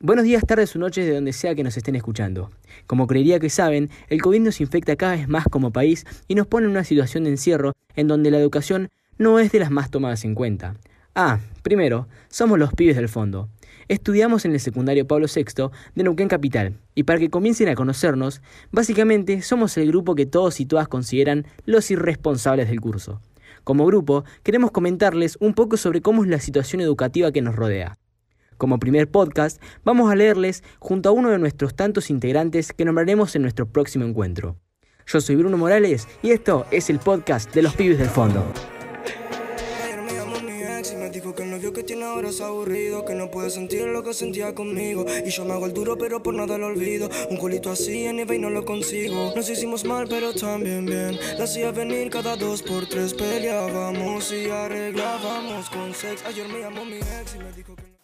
Buenos días, tardes o noches de donde sea que nos estén escuchando. Como creería que saben, el COVID nos infecta cada vez más como país y nos pone en una situación de encierro en donde la educación no es de las más tomadas en cuenta. Ah, primero, somos los pibes del fondo. Estudiamos en el secundario Pablo VI de Neuquén Capital y para que comiencen a conocernos, básicamente somos el grupo que todos y todas consideran los irresponsables del curso. Como grupo, queremos comentarles un poco sobre cómo es la situación educativa que nos rodea. Como primer podcast, vamos a leerles junto a uno de nuestros tantos integrantes que nombraremos en nuestro próximo encuentro. Yo soy Bruno Morales y esto es el podcast de los pibes del fondo. que tiene ahora es aburrido, que no puede sentir lo que sentía conmigo. Y yo me hago el duro, pero por nada lo olvido. Un culito así en eBay no lo consigo. Nos hicimos mal, pero también bien. La hacía venir cada dos por tres, peleábamos y arreglábamos con sex. Ayer me llamó mi ex y me dijo que.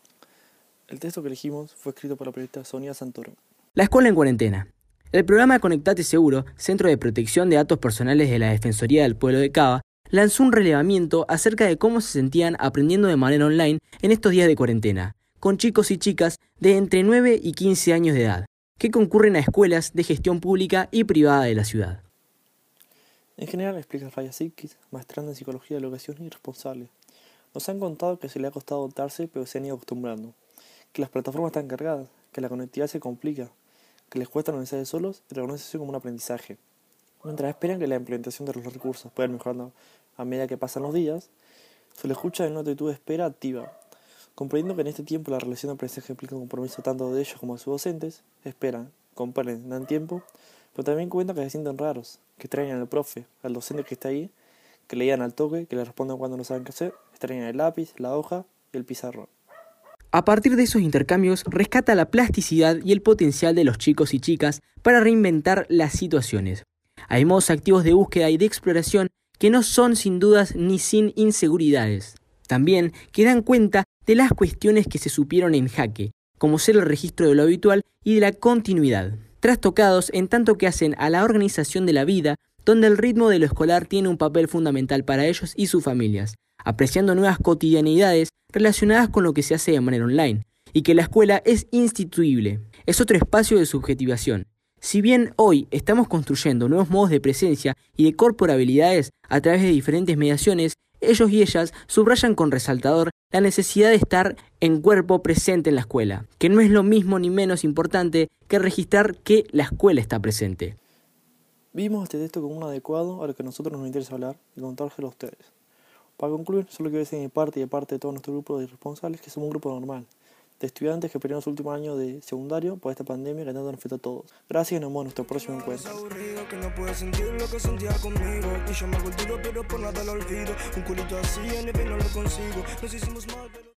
El texto que elegimos fue escrito por la periodista Sonia Santoro. La escuela en cuarentena. El programa Conectate Seguro, Centro de Protección de Datos Personales de la Defensoría del Pueblo de Cava, lanzó un relevamiento acerca de cómo se sentían aprendiendo de manera online en estos días de cuarentena, con chicos y chicas de entre 9 y 15 años de edad, que concurren a escuelas de gestión pública y privada de la ciudad. En general, explica Raya Sikis, maestrando en Psicología de la Educación y responsable. Nos han contado que se le ha costado adaptarse, pero se han ido acostumbrando que las plataformas están cargadas, que la conectividad se complica, que les cuesta organizarse solos y reconocerse como un aprendizaje. Mientras esperan que la implementación de los recursos pueda ir mejorando a medida que pasan los días, se les escucha en una actitud de espera activa. Comprendiendo que en este tiempo la relación de aprendizaje implica un compromiso tanto de ellos como de sus docentes, esperan, comprenden, dan tiempo, pero también cuentan que se sienten raros, que extrañan al profe, al docente que está ahí, que le al toque, que le respondan cuando no saben qué hacer, extrañan el lápiz, la hoja y el pizarrón. A partir de esos intercambios, rescata la plasticidad y el potencial de los chicos y chicas para reinventar las situaciones. Hay modos activos de búsqueda y de exploración que no son sin dudas ni sin inseguridades. También que dan cuenta de las cuestiones que se supieron en jaque, como ser el registro de lo habitual y de la continuidad, trastocados en tanto que hacen a la organización de la vida, donde el ritmo de lo escolar tiene un papel fundamental para ellos y sus familias, apreciando nuevas cotidianidades relacionadas con lo que se hace de manera online, y que la escuela es instituible, es otro espacio de subjetivación. Si bien hoy estamos construyendo nuevos modos de presencia y de corporabilidades a través de diferentes mediaciones, ellos y ellas subrayan con resaltador la necesidad de estar en cuerpo presente en la escuela, que no es lo mismo ni menos importante que registrar que la escuela está presente. Vimos este texto como un adecuado a lo que a nosotros nos interesa hablar y contárselo a ustedes. Para concluir, solo quiero decir de mi parte y de parte de todo nuestro grupo de responsables que somos un grupo normal, de estudiantes que perdieron su último año de secundario por esta pandemia que tanto nos afecta a todos. Gracias y nos vemos en nuestro próximo encuentro. que no puede sentir lo que sentía conmigo Y yo me hago el pero por nada lo olvido Un culito así en el no lo consigo Nos hicimos mal